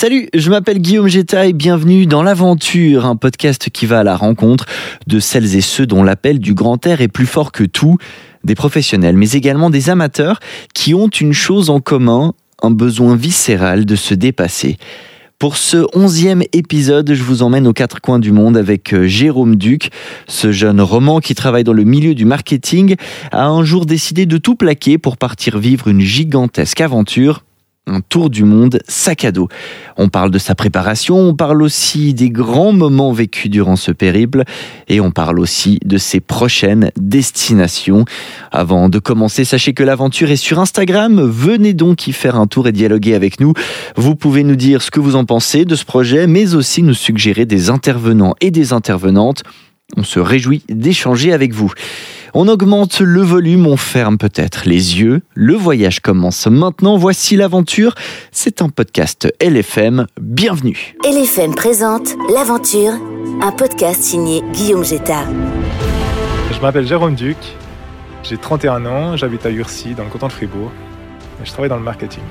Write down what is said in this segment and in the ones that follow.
Salut, je m'appelle Guillaume Geta et bienvenue dans l'Aventure, un podcast qui va à la rencontre de celles et ceux dont l'appel du grand air est plus fort que tout, des professionnels mais également des amateurs qui ont une chose en commun, un besoin viscéral de se dépasser. Pour ce onzième épisode, je vous emmène aux quatre coins du monde avec euh, Jérôme Duc. Ce jeune roman qui travaille dans le milieu du marketing a un jour décidé de tout plaquer pour partir vivre une gigantesque aventure un tour du monde sac à dos. On parle de sa préparation, on parle aussi des grands moments vécus durant ce périple et on parle aussi de ses prochaines destinations. Avant de commencer, sachez que l'aventure est sur Instagram. Venez donc y faire un tour et dialoguer avec nous. Vous pouvez nous dire ce que vous en pensez de ce projet, mais aussi nous suggérer des intervenants et des intervenantes. On se réjouit d'échanger avec vous. On augmente le volume, on ferme peut-être les yeux. Le voyage commence maintenant. Voici l'aventure. C'est un podcast LFM. Bienvenue. LFM présente L'aventure, un podcast signé Guillaume Jetta. Je m'appelle Jérôme Duc, j'ai 31 ans, j'habite à Urcy, dans le canton de Fribourg, et je travaille dans le marketing.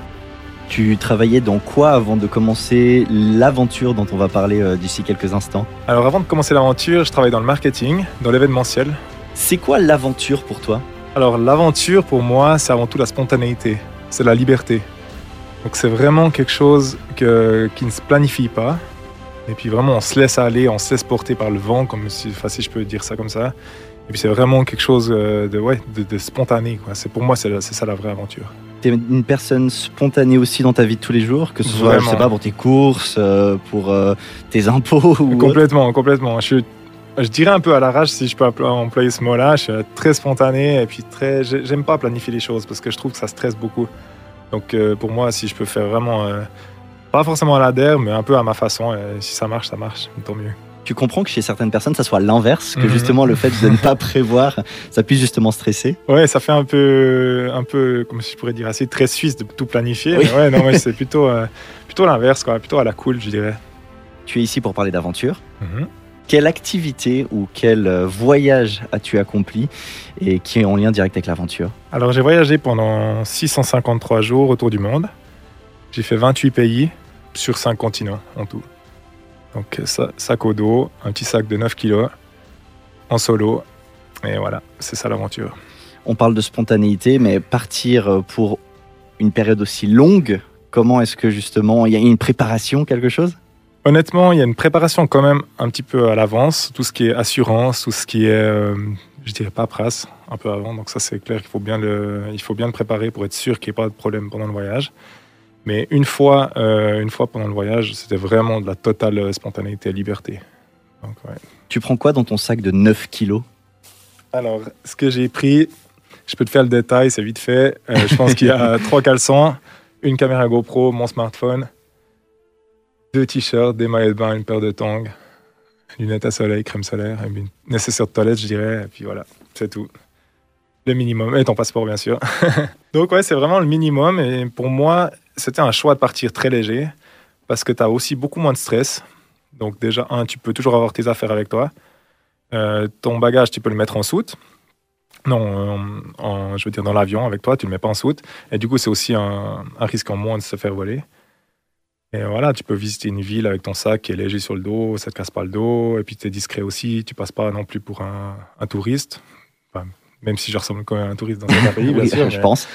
Tu travaillais dans quoi avant de commencer l'aventure dont on va parler euh, d'ici quelques instants? Alors avant de commencer l'aventure, je travaille dans le marketing, dans l'événementiel. C'est quoi l'aventure pour toi? Alors l'aventure pour moi, c'est avant tout la spontanéité, c'est la liberté. Donc c'est vraiment quelque chose que, qui ne se planifie pas. Et puis vraiment on se laisse aller, on se laisse porter par le vent, comme si, enfin, si je peux dire ça comme ça. Et puis c'est vraiment quelque chose euh, de, ouais, de, de spontané. Quoi. C'est, pour moi, c'est, c'est ça la vraie aventure. T'es une personne spontanée aussi dans ta vie de tous les jours, que ce soit, je Vraiment. sais pas, pour tes courses, euh, pour euh, tes impôts ou autre? Complètement, complètement. Je, suis- je dirais un peu à l'arrache, si je peux emplo- employer ce mot-là. Je suis très spontané et puis très. j'ai- J'aime pas planifier les choses parce que je trouve que ça stresse beaucoup. Donc euh, pour moi, si je peux faire vraiment. pas forcément à la der, mais un peu à ma façon. si ça marche, ça marche. Tant mieux. Tu comprends que chez certaines personnes, ça soit l'inverse, que Mhm. justement le fait de ne pas prévoir, ça puisse justement stresser. Ouais, ça fait un peu, un peu, comme si je pourrais dire, assez très suisse de tout planifier. Oui. Mais ouais, non, ouais, c'est plutôt, euh, plutôt l'inverse, quoi. Plutôt à la cool, je dirais. Tu es ici pour parler d'aventure. Mhm. Quelle activité ou quel euh, voyage as-tu accompli et qui est en lien direct avec l'aventure? Alors j'ai voyagé pendant 653 jours autour du monde. J'ai fait 28 pays sur 5 continents en tout. Donc ça- sac au dos, un petit sac de 9 kilos, en solo. Et voilà, c'est ça l'aventure. On parle de spontanéité, mais partir euh, pour une période aussi longue, comment est-ce que justement il y a une préparation, quelque chose? Honnêtement, il y a une préparation quand même un petit peu à l'avance. Tout ce qui est assurance, tout ce qui est, euh, je dirais paperasse, un peu avant. Donc ça c'est clair qu'il faut bien le, il faut bien le préparer pour être sûr qu'il n'y ait pas de problème pendant le voyage. Mais une fois, euh, une fois pendant le voyage, c'était vraiment de la totale euh, spontanéité et liberté. Donc, ouais. Tu prends quoi dans ton sac de 9 kilos? Alors, ce que j'ai pris, je peux te faire le détail, c'est vite fait. Euh, je pense qu'il y a trois caleçons, une caméra GoPro, mon smartphone, deux t-shirts, des maillots de bain, une paire de tongs, lunettes à soleil, crème solaire, une nécessaire de toilette, je dirais. Et puis voilà, c'est tout. Le minimum. Et ton passeport, bien sûr. Donc, ouais, c'est vraiment le minimum. Et pour moi, c'était un choix de partir très léger parce que tu as aussi beaucoup moins de stress. Donc, déjà, un, tu peux toujours avoir tes affaires avec toi. Euh, ton bagage, tu peux le mettre en soute. Non, euh, en- je veux dire dans l'avion avec toi, tu le mets pas en soute. Et du coup, c'est aussi un, un risque en moins de se faire voler. Et voilà, tu peux visiter une ville avec ton sac qui est léger sur le dos, ça te casse pas le dos, et puis tu es discret aussi, tu passes pas non plus pour un, un touriste. Enfin, même si je ressemble quand même à un touriste dans certains pays, bien Oui, sûr. je mais- pense.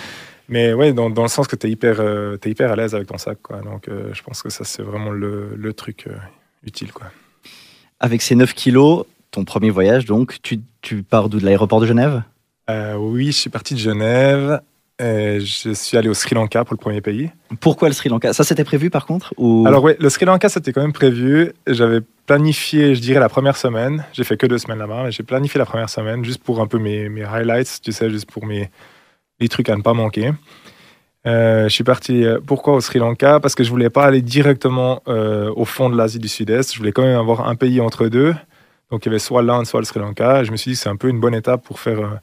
Mais ouais, dans, dans le sens que tu es hyper, euh, hyper à l'aise avec ton sac. Quoi. Donc euh, je pense que ça, c'est vraiment le, le truc euh, utile. Quoi. Avec ces 9 kilos, ton premier voyage, donc, tu, tu pars d'où? De l'aéroport de Genève? Euh, oui, je suis parti de Genève. Et je suis allé au Sri Lanka pour le premier pays. Pourquoi le Sri Lanka? Ça, c'était prévu par contre ou... Alors ouais, le Sri Lanka, c'était quand même prévu. J'avais planifié, je dirais, la première semaine. J'ai fait que deux semaines là-bas, mais j'ai planifié la première semaine juste pour un peu mes, mes highlights, tu sais, juste pour mes les trucs à ne pas manquer. Euh, je suis parti, euh, pourquoi au Sri Lanka? Parce que je voulais pas aller directement euh, au fond de l'Asie du Sud-Est. Je voulais quand même avoir un pays entre deux. Donc il y avait soit l'Inde, soit le Sri Lanka. Je me suis dit que c'est un peu une bonne étape pour faire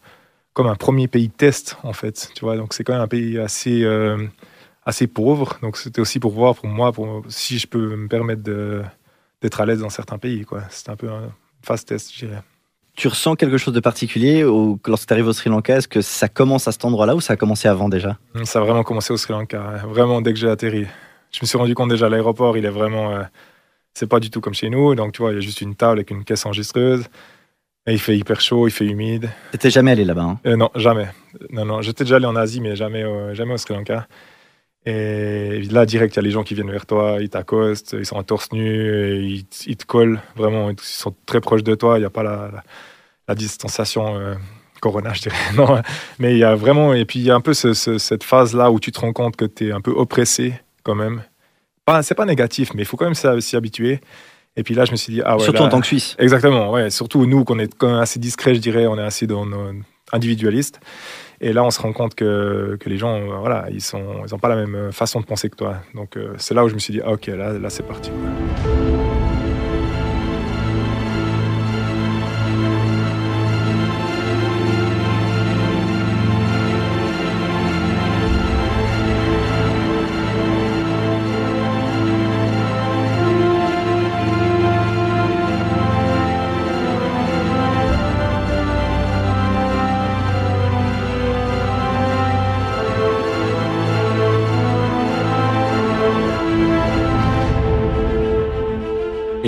comme un premier pays test, en fait. Tu vois, donc c'est quand même un pays assez, assez pauvre. Donc c'était aussi pour voir, pour moi, si je peux me permettre d'être à l'aise dans certains pays. C'était un peu un fast test, je dirais. Tu ressens quelque chose de particulier lorsque tu arrives au Sri Lanka Est-ce que ça commence à cet endroit-là ou ça a commencé avant déjà? Ça a vraiment commencé au Sri Lanka. Vraiment, dès que j'ai atterri. Je me suis rendu compte déjà à l'aéroport, il est vraiment. euh, c'est pas du tout comme chez nous. Donc, tu vois, il y a juste une table avec une caisse enregistreuse. Et il fait hyper chaud, il fait humide. T'étais jamais allé là-bas. hein? Euh, non, jamais. Non, non. J'étais déjà allé en Asie, mais jamais, au- jamais au Sri Lanka. Et là, direct, il y a les gens qui viennent vers toi, ils t'accostent, ils sont en torse nu, et ils, te collent, vraiment, ils sont très proches de toi, il n'y a pas la, la, la distanciation euh, corona, je dirais. Non, mais il y a vraiment, et puis il y a un peu ce- ce- cette phase-là où tu te rends compte que tu es un peu oppressé quand même. Pas, c'est pas négatif, mais il faut quand même s'y habituer. Et puis là, je me suis dit, ah ouais. Surtout là- en tant que Suisse. Exactement, ouais. Surtout nous, qu'on est quand même assez discret, je dirais, on est assez dans nos individualistes. Et là, on se rend compte que, que les gens, voilà, ils sont, ils ont pas la même euh, façon de penser que toi. Donc euh, c'est là où je me suis dit, ah, ok, là, là, c'est parti.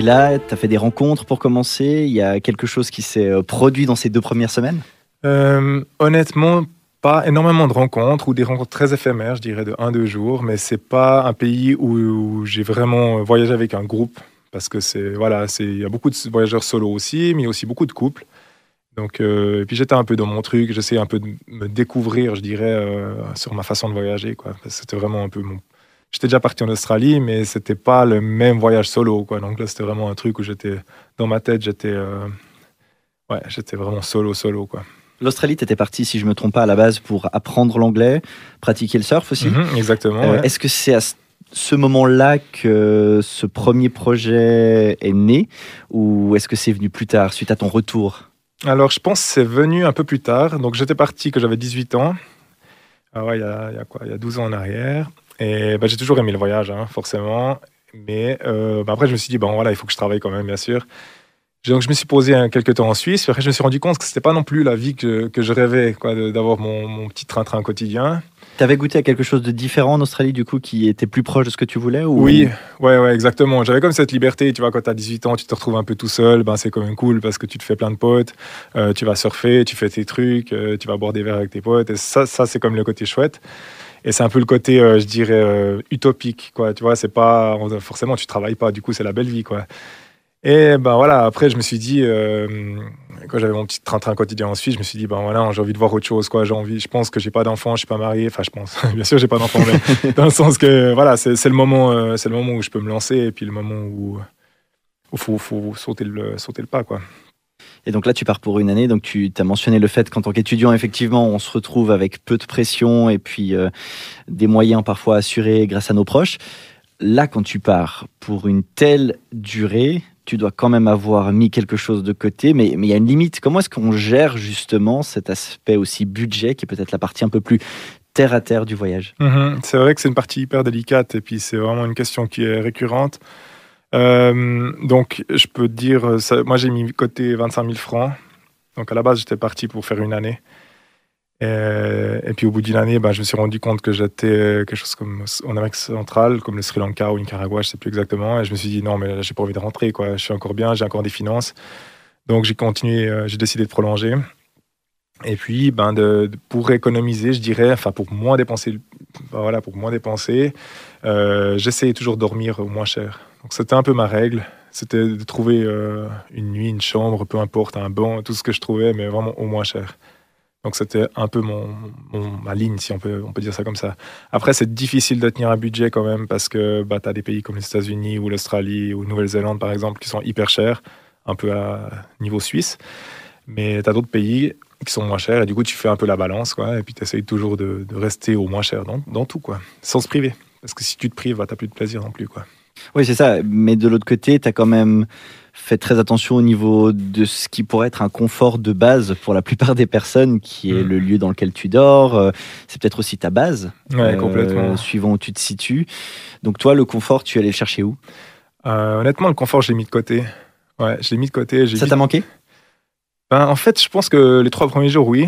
Là, t'as fait des rencontres pour commencer? Il y a quelque chose qui s'est euh, produit dans ces deux premières semaines? Euh, honnêtement, pas énormément de rencontres ou des rencontres très éphémères, je dirais de 1-2 jours, mais c'est pas un pays où, j'ai vraiment voyagé avec un groupe parce que c'est voilà, c'est il y a beaucoup de voyageurs solo aussi, mais il y a aussi beaucoup de couples. Donc euh, et puis j'étais un peu dans mon truc, j'essayais un peu de me découvrir, je dirais, euh, sur ma façon de voyager quoi. C'était vraiment un peu mon J'étais déjà parti en Australie, mais c'était pas le même voyage solo quoi. Donc là, c'était vraiment un truc où j'étais dans ma tête, j'étais euh, ouais, j'étais vraiment solo solo quoi. L'Australie, t'étais parti, si je me trompe pas, à la base pour apprendre l'anglais, pratiquer le surf aussi. Mhm, exactement. Euh, ouais. Est-ce que c'est à ce- moment-là que ce premier projet est né? Ou est-ce que c'est venu plus tard, suite à ton retour? Alors, je pense que c'est venu un peu plus tard. Donc, j'étais parti quand j'avais 18 ans. Ah ouais, il y a, il y a quoi? Il y a 12 ans en arrière. Et bah, j'ai toujours aimé le voyage, hein, forcément. Mais euh, bah, après, je me suis dit, bon, voilà, il faut que je travaille quand même, bien sûr. Donc, je me suis posé un, quelques temps en Suisse. Puis après, je me suis rendu compte que c'était pas non plus la vie que, que je rêvais, d'avoir mon, mon petit train-train quotidien. T'avais goûté à quelque chose de différent en Australie, du coup, qui était plus proche de ce que tu voulais ou... Oui, ouais, ouais, exactement. J'avais comme cette liberté, tu vois, quand tu as 18 ans, tu te retrouves un peu tout seul, ben, c'est quand même cool parce que tu te fais plein de potes, euh, tu vas surfer, tu fais tes trucs, euh, tu vas boire des verres avec tes potes, et ça, ça c'est comme le côté chouette. Et c'est un peu le côté, euh, je dirais, euh, utopique, quoi. Tu vois, c'est pas, forcément, tu travailles pas, du coup, c'est la belle vie, quoi. Et ben voilà, après, je me suis dit, euh, quand j'avais mon petit train-train quotidien en Suisse, je me suis dit, ben voilà, j'ai envie de voir autre chose, quoi. J'ai envie, je pense que j'ai pas d'enfant, je suis pas marié, enfin, je pense, bien sûr, j'ai pas d'enfant, mais dans le sens que, voilà, c'est le moment, c'est le moment où je peux me lancer, et puis le moment où il faut, faut sauter, le, sauter le pas, quoi. Et donc là, tu pars pour une année. Donc tu as mentionné le fait qu'en tant qu'étudiant, effectivement, on se retrouve avec peu de pression et puis euh, des moyens parfois assurés grâce à nos proches. Là, quand tu pars pour une telle durée, tu dois quand même avoir mis quelque chose de côté, mais il y a une limite. Comment est-ce qu'on gère justement cet aspect aussi budget, qui est peut-être la partie un peu plus terre à terre du voyage? Mhm. C'est vrai que c'est une partie hyper délicate et puis c'est vraiment une question qui est récurrente. Euh, donc, je peux te dire, euh, moi j'ai mis côté 25 000 francs. Donc, à la base, j'étais parti pour faire une année. Et, et puis, au bout d'une année, ben, je me suis rendu compte que j'étais quelque chose comme en Amérique centrale, comme le Sri Lanka ou Nicaragua, je sais plus exactement. Et je me suis dit, non, mais j'ai pas envie de rentrer, quoi. Je suis encore bien, j'ai encore des finances. Donc, j'ai continué, euh, j'ai décidé de prolonger. Et puis, ben, pour économiser, je dirais, enfin, pour moins dépenser, ben, voilà, pour moins dépenser, euh, j'essayais toujours de dormir moins cher. Donc, c'était un peu ma règle. C'était de trouver euh, une nuit, une chambre, peu importe, un banc, tout ce que je trouvais, mais vraiment au moins cher. Donc, c'était un peu mon, ma ligne, si on peut, on peut dire ça comme ça. Après, c'est difficile de tenir un budget quand même parce que bah, tu as des pays comme les États-Unis ou l'Australie ou Nouvelle-Zélande, par exemple, qui sont hyper chers, un peu à niveau suisse. Mais tu as d'autres pays qui sont moins chers et du coup, tu fais un peu la balance, quoi. Et puis, tu essayes toujours de, rester au moins cher dans, dans tout, quoi. Sans se priver. Parce que si tu te prives, bah, tu plus de plaisir non plus, quoi. Oui, c'est ça. Mais de l'autre côté, tu as quand même fait très attention au niveau de ce qui pourrait être un confort de base pour la plupart des personnes, qui est Mm. le lieu dans lequel tu dors. Euh, C'est peut-être aussi ta base, Ouais, euh, complètement. suivant où tu te situes. Donc toi, le confort, tu allais le chercher où? Euh, honnêtement, le confort, je l'ai mis de côté. Ouais, je l'ai mis de côté. Ça t'a manqué? Ben, en fait, je pense que les trois premiers jours, oui.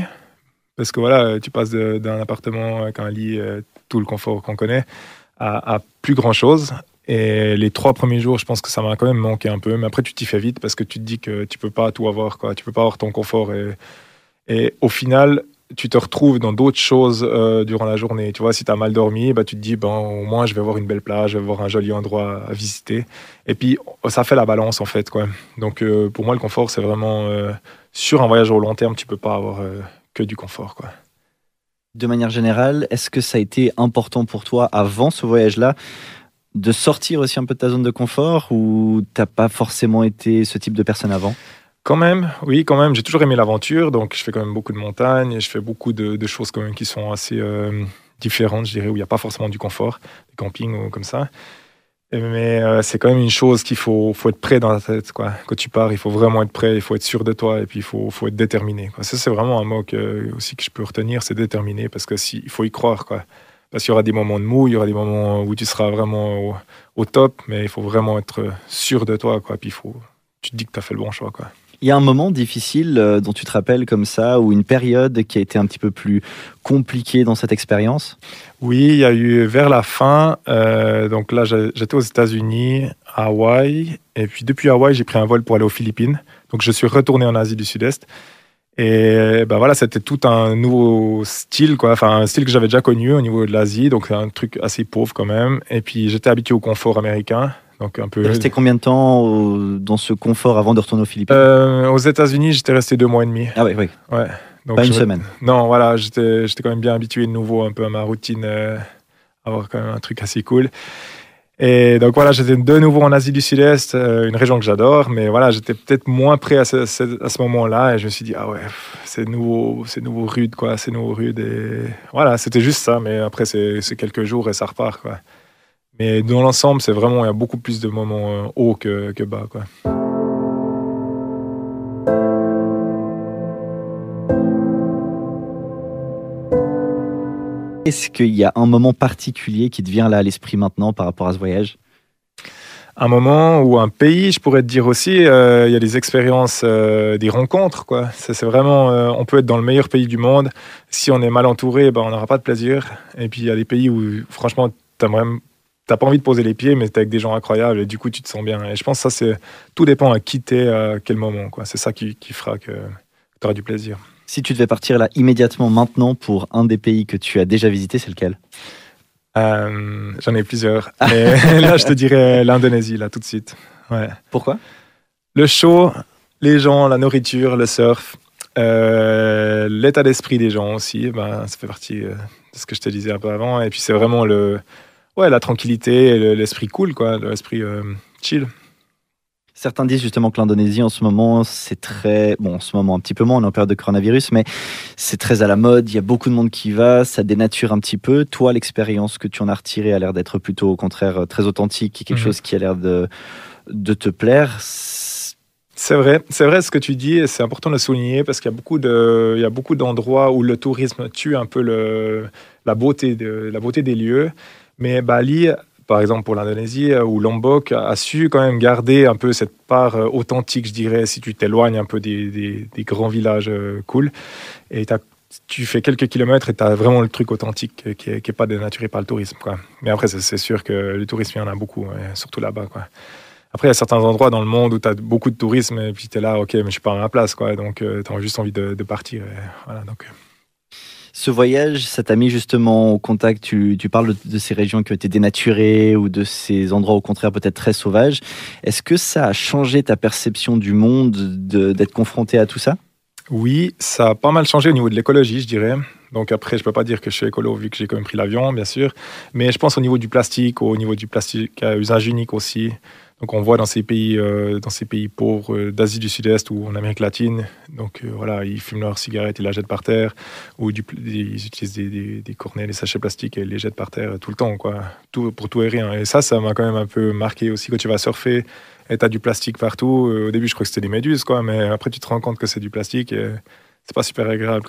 Parce que voilà, tu passes d'un appartement avec un lit, tout le confort qu'on connaît, à, à plus grand chose. Et les trois premiers jours, je pense que ça m'a quand même manqué un peu. Mais après, tu t'y fais vite parce que tu te dis que tu peux pas tout avoir, quoi. Tu peux pas avoir ton confort. Et, au final, tu te retrouves dans d'autres choses euh, durant la journée. Tu vois, si tu as mal dormi, bah, tu te dis, ben, au moins, je vais voir une belle plage, je vais voir un joli endroit à visiter. Et puis, ça fait la balance, en fait. Quoi. Donc, euh, pour moi, le confort, c'est vraiment euh, sur un voyage au long terme, tu peux pas avoir que du confort. Quoi. De manière générale, est-ce que ça a été important pour toi avant ce voyage-là? De sortir aussi un peu de ta zone de confort ou t'as pas forcément été ce type de personne avant? Quand même, oui, quand même. J'ai toujours aimé l'aventure, donc je fais quand même beaucoup de montagnes, je fais beaucoup de, choses quand même qui sont assez euh, différentes, je dirais, où il n'y a pas forcément du confort, des campings ou comme ça. Mais euh, c'est quand même une chose qu'il faut, faut être prêt dans la tête. Quoi. Quand tu pars, il faut vraiment être prêt, il faut être sûr de toi et puis il faut, être déterminé. Ça, c'est vraiment un mot aussi que je peux retenir, c'est déterminé, parce qu'il faut y croire. Quoi. Parce qu'il y aura des moments de mou, il y aura des moments où tu seras vraiment au, au top, mais il faut vraiment être sûr de toi. Quoi. Puis il faut, tu te dis que tu as fait le bon choix. Quoi. Il y a un moment difficile euh, dont tu te rappelles comme ça, ou une période qui a été un petit peu plus compliquée dans cette expérience? Oui, il y a eu vers la fin, euh, donc là j'étais aux États-Unis, à Hawaï, et puis depuis Hawaï j'ai pris un vol pour aller aux Philippines. Donc je suis retourné en Asie du Sud-Est. Et ben voilà, c'était tout un nouveau style, quoi. Enfin, un style que j'avais déjà connu au niveau de l'Asie, donc un truc assez pauvre quand même. Et puis j'étais habitué au confort américain. Donc un peu. resté combien de temps dans ce confort avant de retourner aux Philippines? Euh, Aux États-Unis, j'étais resté deux mois et demi. Ah oui, oui. Ouais. Donc Pas une semaine. Non, voilà, j'étais, j'étais quand même bien habitué de nouveau un peu à ma routine, euh, avoir quand même un truc assez cool. Et donc voilà, j'étais de nouveau en Asie du Sud-Est, euh, une région que j'adore, mais voilà, j'étais peut-être moins prêt à ce, à ce moment-là, et je me suis dit ah ouais, c'est nouveau, c'est nouveau rude quoi, c'est nouveau rude, et voilà, c'était juste ça, mais après c'est, c'est quelques jours et ça repart quoi. Mais dans l'ensemble, c'est vraiment, il y a beaucoup plus de moments euh, hauts que, que bas. Quoi. Est-ce qu'il y a un moment particulier qui te vient là à l'esprit maintenant par rapport à ce voyage? Un moment ou un pays, je pourrais te dire aussi, euh, il y a des expériences, euh, des rencontres. Quoi. c'est vraiment, on peut être dans le meilleur pays du monde. Si on est mal entouré, ben, on n'aura pas de plaisir. Et puis il y a des pays où, franchement, tu aimerais t'as pas envie de poser les pieds, mais t'es avec des gens incroyables et du coup tu te sens bien. Et je pense que ça, c'est tout dépend à quitter à quel moment. C'est ça qui, qui fera que tu auras du plaisir. Si tu devais partir là immédiatement maintenant pour un des pays que tu as déjà visité, c'est lequel? Euh, J'en ai plusieurs. Mais là, je te dirais l'Indonésie, là, tout de suite. Ouais. Pourquoi? Le show, les gens, la nourriture, le surf, euh, l'état d'esprit des gens aussi, ben, ça fait partie euh, de ce que je te disais un peu avant. Et puis c'est vraiment le, ouais, la tranquillité, l'esprit cool, quoi, l'esprit chill. Certains disent justement que l'Indonésie en ce moment, c'est très. Bon, en ce moment, un petit peu moins, on est en période de coronavirus, mais c'est très à la mode, il y a beaucoup de monde qui va, ça dénature un petit peu. Toi, l'expérience que tu en as retirée a l'air d'être plutôt, au contraire, très authentique, quelque mhm. chose qui a l'air de, de te plaire. C'est vrai, c'est vrai ce que tu dis et c'est important de le souligner parce qu'il y a beaucoup de, il y a beaucoup d'endroits où le tourisme tue un peu le, la beauté de, la beauté des lieux. Mais Bali, par exemple pour l'Indonésie, euh, ou Lombok, a su quand même garder un peu cette part euh, authentique, je dirais, si tu t'éloignes un peu des, grands villages euh, cool. Et tu fais quelques kilomètres et tu as vraiment le truc authentique qui n'est pas dénaturé par le tourisme. Mais après, c'est sûr que le tourisme, il y en a beaucoup, surtout là-bas. Après, il y a certains endroits dans le monde où tu as beaucoup de tourisme et puis tu es là, ok, mais je suis pas à ma place. Donc, tu as juste envie de, partir. voilà, donc, ce voyage, ça t'a mis justement au contact, tu, parles de, ces régions qui ont été dénaturées ou de ces endroits au contraire peut-être très sauvages. Est-ce que ça a changé ta perception du monde d'être confronté à tout ça? Oui, ça a pas mal changé au niveau de l'écologie, je dirais. Donc après, je peux pas dire que je suis écolo vu que j'ai quand même pris l'avion, bien sûr. Mais je pense au niveau du plastique, au niveau du plastique à usage unique aussi. Donc on voit dans ces pays, euh, dans ces pays pauvres euh, d'Asie du Sud-Est ou en Amérique latine, donc euh, voilà, ils fument leurs cigarettes, ils la jettent par terre, ou ils utilisent des, cornets, des sachets plastiques et les jettent par terre tout le temps, quoi, pour tout et rien. Et ça, ça m'a quand même un peu marqué aussi quand tu vas surfer et tu as du plastique partout. Au début, je crois que c'était des méduses, quoi, mais après tu te rends compte que c'est du plastique et c'est pas super agréable.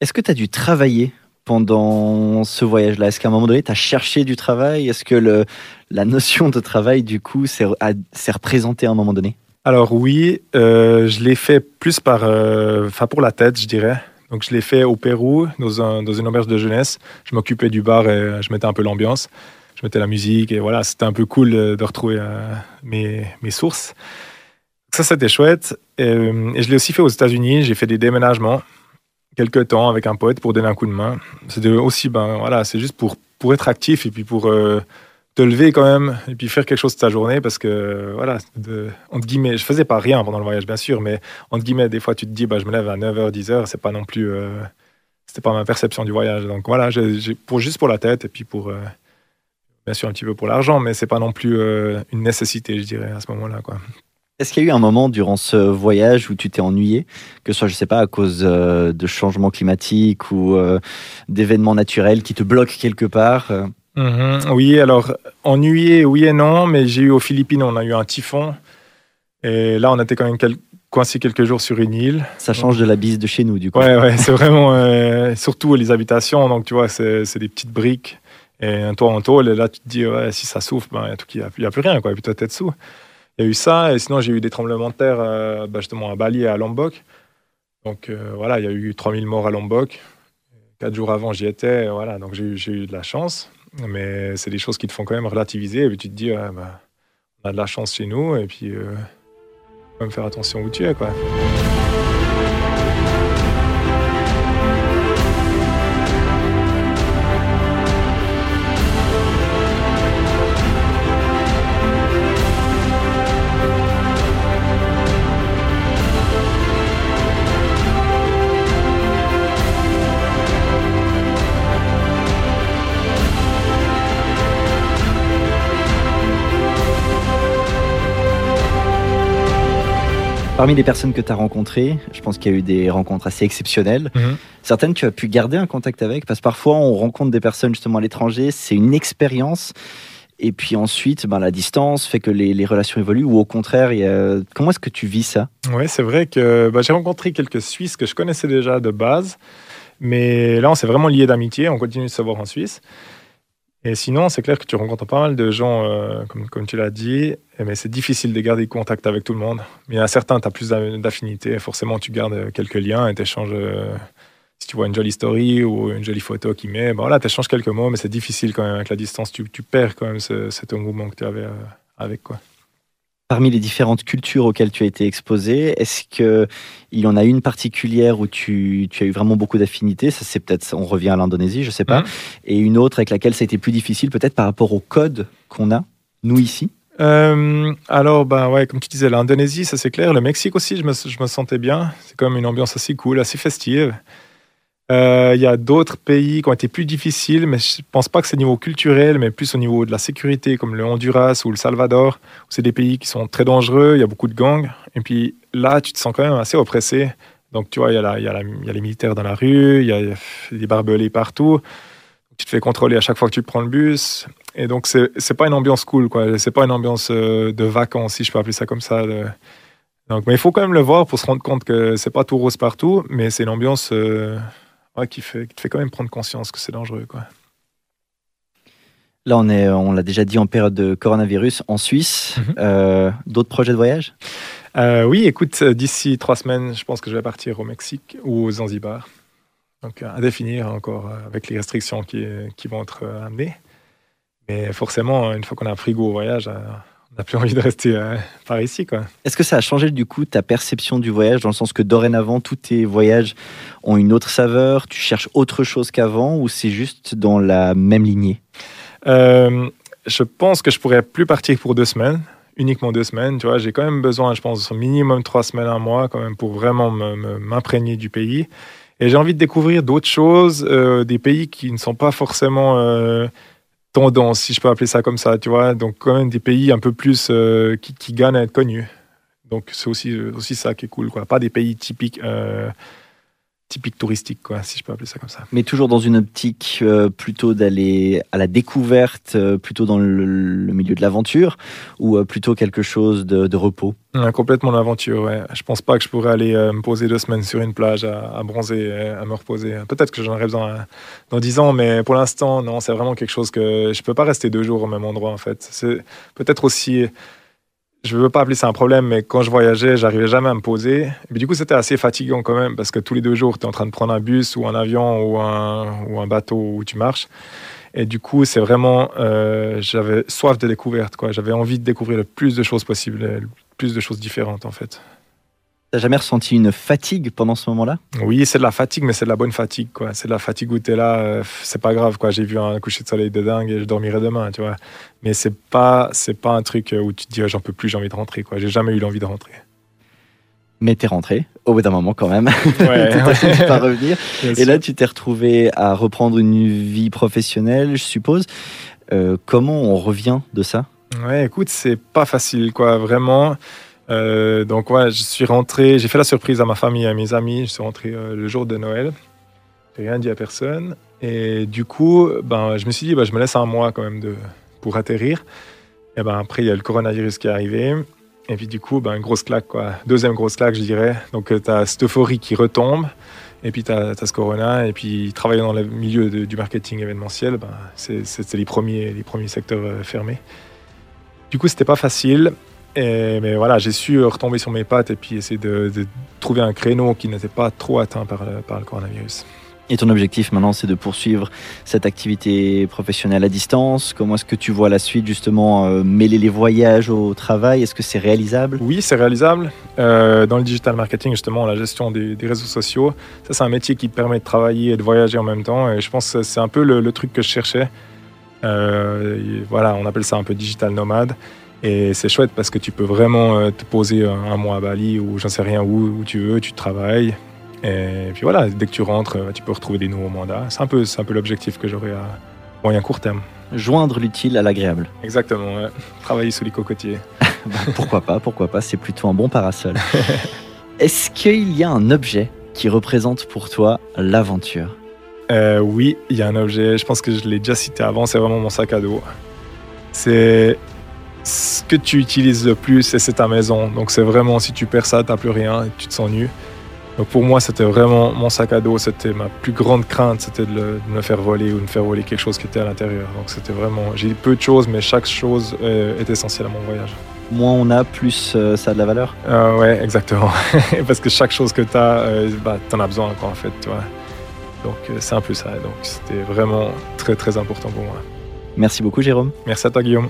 Est-ce que tu as dû travailler pendant ce voyage-là? Est-ce qu'à un moment donné, tu as cherché du travail? Est-ce que la notion de travail, du coup, s'est représentée à un moment donné? Alors oui, euh, je l'ai fait plus par, euh, pour la tête, je dirais. Donc je l'ai fait au Pérou, dans, un, dans une auberge de jeunesse. Je m'occupais du bar et je mettais un peu l'ambiance. je mettais la musique et voilà, c'était un peu cool de, retrouver euh, mes, sources. Ça, c'était chouette. Et, euh, et je l'ai aussi fait aux États-Unis. J'ai fait des déménagements quelques temps avec un pote pour donner un coup de main. C'était aussi, ben voilà, c'est juste pour, pour être actif et puis pour euh, te lever quand même et puis faire quelque chose de ta journée parce que, voilà, entre guillemets, je faisais pas rien pendant le voyage, bien sûr, mais entre guillemets, des fois, tu te dis, bah, je me lève à 9h, 10h, c'est pas non plus. Euh, c'était pas ma perception du voyage. Donc voilà, pour, juste pour la tête et puis pour. euh, bien sûr, un petit peu pour l'argent, mais c'est pas non plus une nécessité, je dirais, à ce moment-là, quoi. Est-ce qu'il y a eu un moment durant ce voyage où tu t'es ennuyé, que ce soit, je sais pas, à cause euh, de changements climatiques ou euh, d'événements naturels qui te bloquent quelque part euh? Mhm. Oui, alors ennuyé, oui et non, mais j'ai eu aux Philippines, on a eu un typhon. Et là, on était quand même coincé quelques jours sur une île. Ça change de la bise de chez nous, du coup. Ouais, ouais, c'est vraiment. euh, surtout les habitations, donc tu vois, c'est des petites briques et un toit en tôle. Et là, tu te dis, ouais, si ça souffle, ben, il n'y a, il y a plus rien, quoi. Et puis toi, t'es dessous. Il y a eu ça, et sinon, j'ai eu des tremblements de terre, euh, bah, justement, à Bali et à Lombok. Donc euh, voilà, il y a eu 3000 morts à Lombok. Quatre jours avant, j'y étais, voilà, donc j'ai eu- de la chance. Mais c'est des choses qui te font quand même relativiser, et puis tu te dis, bah, on a de la chance chez nous, et puis, euh, faut même faire attention où tu es, quoi. Parmi les personnes que tu as rencontrées, je pense qu'il y a eu des rencontres assez exceptionnelles. Mhm. Certaines, tu as pu garder un contact avec, parce que parfois, on rencontre des personnes justement à l'étranger, c'est une expérience. Et puis ensuite, ben, la distance fait que les, les relations évoluent, ou au contraire, il y a- comment est-ce que tu vis ça? Oui, c'est vrai que bah, j'ai rencontré quelques Suisses que je connaissais déjà de base, mais là, on s'est vraiment liés d'amitié, on continue de se voir en Suisse. Et sinon, c'est clair que tu rencontres pas mal de gens, euh, comme, comme tu l'as dit, mais c'est difficile de garder contact avec tout le monde. Mais a certains, tu as plus d'a- d'affinité, forcément, tu gardes quelques liens et tu échanges. si tu vois une jolie story ou une jolie photo qui met, bon, là, tu échanges quelques mots, mais c'est difficile quand même avec la distance. Tu, tu perds quand même ce- cet engouement que tu avais euh, avec. Quoi. Parmi les différentes cultures auxquelles tu as été exposé, est-ce qu'il y en a une particulière où tu, tu as eu vraiment beaucoup d'affinités? Ça, c'est peut-être, on revient à l'Indonésie, je sais pas. Mhm. Et une autre avec laquelle ça a été plus difficile, peut-être par rapport au code qu'on a, nous ici? Euh, alors, ben ouais, comme tu disais, l'Indonésie, ça c'est clair. Le Mexique aussi, je me, je me sentais bien. C'est quand même une ambiance assez cool, assez festive. Euh, Il y a d'autres pays qui ont été plus difficiles, mais je pense pas que c'est au niveau culturel, mais plus au niveau de la sécurité, comme le Honduras ou le Salvador, où c'est des pays qui sont très dangereux, il y a beaucoup de gangs. Et puis là, tu te sens quand même assez oppressé. Donc, tu vois, il y, a les militaires dans la rue, il y a des barbelés partout. Tu te fais contrôler à chaque fois que tu prends le bus. Et donc, c'est c'est pas une ambiance cool, quoi. C'est pas une ambiance euh, de vacances, si je peux appeler ça comme ça. Donc, mais il faut quand même le voir pour se rendre compte que c'est pas tout rose partout, mais c'est une ambiance euh, ouais, qui, fait, qui te fait quand même prendre conscience que c'est dangereux, quoi. Là, on est, on l'a déjà dit, en période de coronavirus en Suisse. Mhm. Euh, D'autres projets de voyage? Euh, oui, écoute, euh, d'ici trois semaines, je pense que je vais partir au Mexique ou aux Zanzibar. Donc, à définir encore avec les restrictions qui, qui vont être amenées. Mais forcément, une fois qu'on a pris goût au voyage, on n'a plus envie de rester euh, par ici, quoi. Est-ce que ça a changé du coup ta perception du voyage, dans le sens que dorénavant, tous tes voyages ont une autre saveur, tu cherches autre chose qu'avant, ou c'est juste dans la même lignée? Euh, je pense que je pourrais plus partir pour deux semaines, uniquement deux semaines. Tu vois, j'ai quand même besoin, je pense, au minimum trois semaines, un mois, quand même, pour vraiment me- me- m'imprégner du pays. Et j'ai envie de découvrir d'autres choses, euh, des pays qui ne sont pas forcément tendance, si je peux appeler ça comme ça, tu vois. Donc, quand même des pays un peu plus euh, qui, qui gagnent à être connus. Donc, c'est aussi, aussi ça qui est cool, quoi. Pas des pays typiques, euh, typiques touristiques, quoi, si je peux appeler ça comme ça. Mais toujours dans une optique euh, plutôt d'aller à la découverte, euh, plutôt dans le, le milieu de l'aventure, ou euh, plutôt quelque chose de, de repos? Ouais, complètement l'aventure, ouais. Je pense pas que je pourrais aller me poser deux semaines sur une plage à, à bronzer, à me reposer. Peut-être que j'en aurais besoin dans dix ans, mais pour l'instant, non, c'est vraiment quelque chose que je peux pas rester deux jours au même endroit, en fait. C'est peut-être aussi, je veux pas appeler ça un problème, mais quand je voyageais, j'arrivais jamais à me poser. Puis, du coup, c'était assez fatigant quand même, parce que tous les deux jours, tu es en train de prendre un bus ou un avion ou un, ou un bateau où tu marches. Et du coup, c'est vraiment, euh, j'avais soif de découverte, quoi. J'avais envie de découvrir le plus de choses possibles, le plus de choses différentes, en fait. T'as jamais ressenti une fatigue pendant ce moment-là? Oui, c'est de la fatigue, mais c'est de la bonne fatigue, quoi. C'est de la fatigue où t'es là, euh, c'est pas grave, quoi. J'ai vu un coucher de soleil de dingue et je dormirai demain, tu vois. Mais c'est pas, c'est pas un truc où tu te dis, oh, j'en peux plus, j'ai envie de rentrer, quoi. J'ai jamais eu l'envie de rentrer. Mais t'es rentré au bout d'un moment quand même. Ouais. Fini par revenir. Bien Et sûr. là, tu t'es retrouvé à reprendre une vie professionnelle, je suppose. Euh, comment on revient de ça? Ouais, écoute, c'est pas facile, quoi, vraiment. Euh, donc, ouais, je suis rentré, j'ai fait la surprise à ma famille et à mes amis. Je suis rentré euh, le jour de Noël. J'ai rien dit à personne. Et du coup, ben, je me suis dit, ben, je me laisse un mois quand même de, pour atterrir. Et ben, après, il y a le coronavirus qui est arrivé. Et puis, du coup, ben, grosse claque, quoi. Deuxième grosse claque, je dirais. Donc, tu as cette euphorie qui retombe. Et puis, tu as, ce corona. Et puis, travailler dans le milieu du marketing événementiel, ben, c'était les premiers, les premiers secteurs euh, fermés. Du coup, c'était pas facile. Et, mais voilà, j'ai su retomber sur mes pattes et puis essayer de, de trouver un créneau qui n'était pas trop atteint par le, par le coronavirus. Et ton objectif maintenant, c'est de poursuivre cette activité professionnelle à distance Comment est-ce que tu vois la suite, justement, euh, mêler les voyages au travail? Est-ce que c'est réalisable? Oui, c'est réalisable. Euh, dans le digital marketing, justement, la gestion des, des réseaux sociaux, ça, c'est un métier qui permet de travailler et de voyager en même temps. Et je pense que c'est un peu le, le truc que je cherchais. Euh, voilà, on appelle ça un peu digital nomade. Et c'est chouette parce que tu peux vraiment euh, te poser un, un mois à Bali ou j'en sais rien où, où tu veux, tu travailles. Et puis voilà, dès que tu rentres, euh, tu peux retrouver des nouveaux mandats. C'est un peu, c'est un peu l'objectif que j'aurai à moyen court terme. Joindre l'utile à l'agréable. Exactement, ouais. travailler sous les cocotiers. pourquoi pas, pourquoi pas, c'est plutôt un bon parasol. Est-ce qu'il y a un objet qui représente pour toi l'aventure? Euh, oui, il y a un objet, je pense que je l'ai déjà cité avant, c'est vraiment mon sac à dos. C'est ce que tu utilises le plus c'est ta maison. Donc c'est vraiment, si tu perds ça, t'as plus rien et tu te sens nu. Donc pour moi, c'était vraiment mon sac à dos, c'était ma plus grande crainte, c'était de, me faire voler ou de me faire voler quelque chose qui était à l'intérieur. Donc c'était vraiment, j'ai peu de choses, mais chaque chose euh, est essentielle à mon voyage. Moins on a, plus euh, ça a de la valeur Euh, ouais, exactement. Parce que chaque chose que tu as, bah, tu en as besoin, quoi, en fait. Tu vois. Donc, euh, c'est un peu ça. Donc, c'était vraiment très, très important pour moi. Merci beaucoup Jérôme. Merci à toi, Guillaume.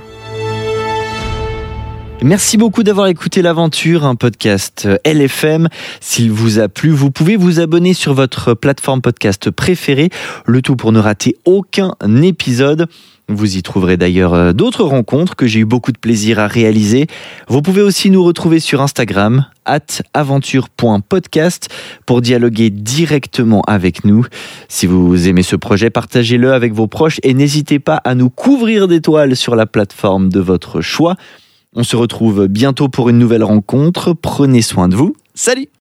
Merci beaucoup d'avoir écouté l'aventure, un podcast LFM. S'il vous a plu, vous pouvez vous abonner sur votre plateforme podcast préférée, le tout pour ne rater aucun épisode. Vous y trouverez d'ailleurs euh, d'autres rencontres que j'ai eu beaucoup de plaisir à réaliser. Vous pouvez aussi nous retrouver sur Instagram, at aventure.podcast, pour dialoguer directement avec nous. Si vous aimez ce projet, partagez-le avec vos proches et n'hésitez pas à nous couvrir d'étoiles sur la plateforme de votre choix. On se retrouve bientôt pour une nouvelle rencontre. Prenez soin de vous. Salut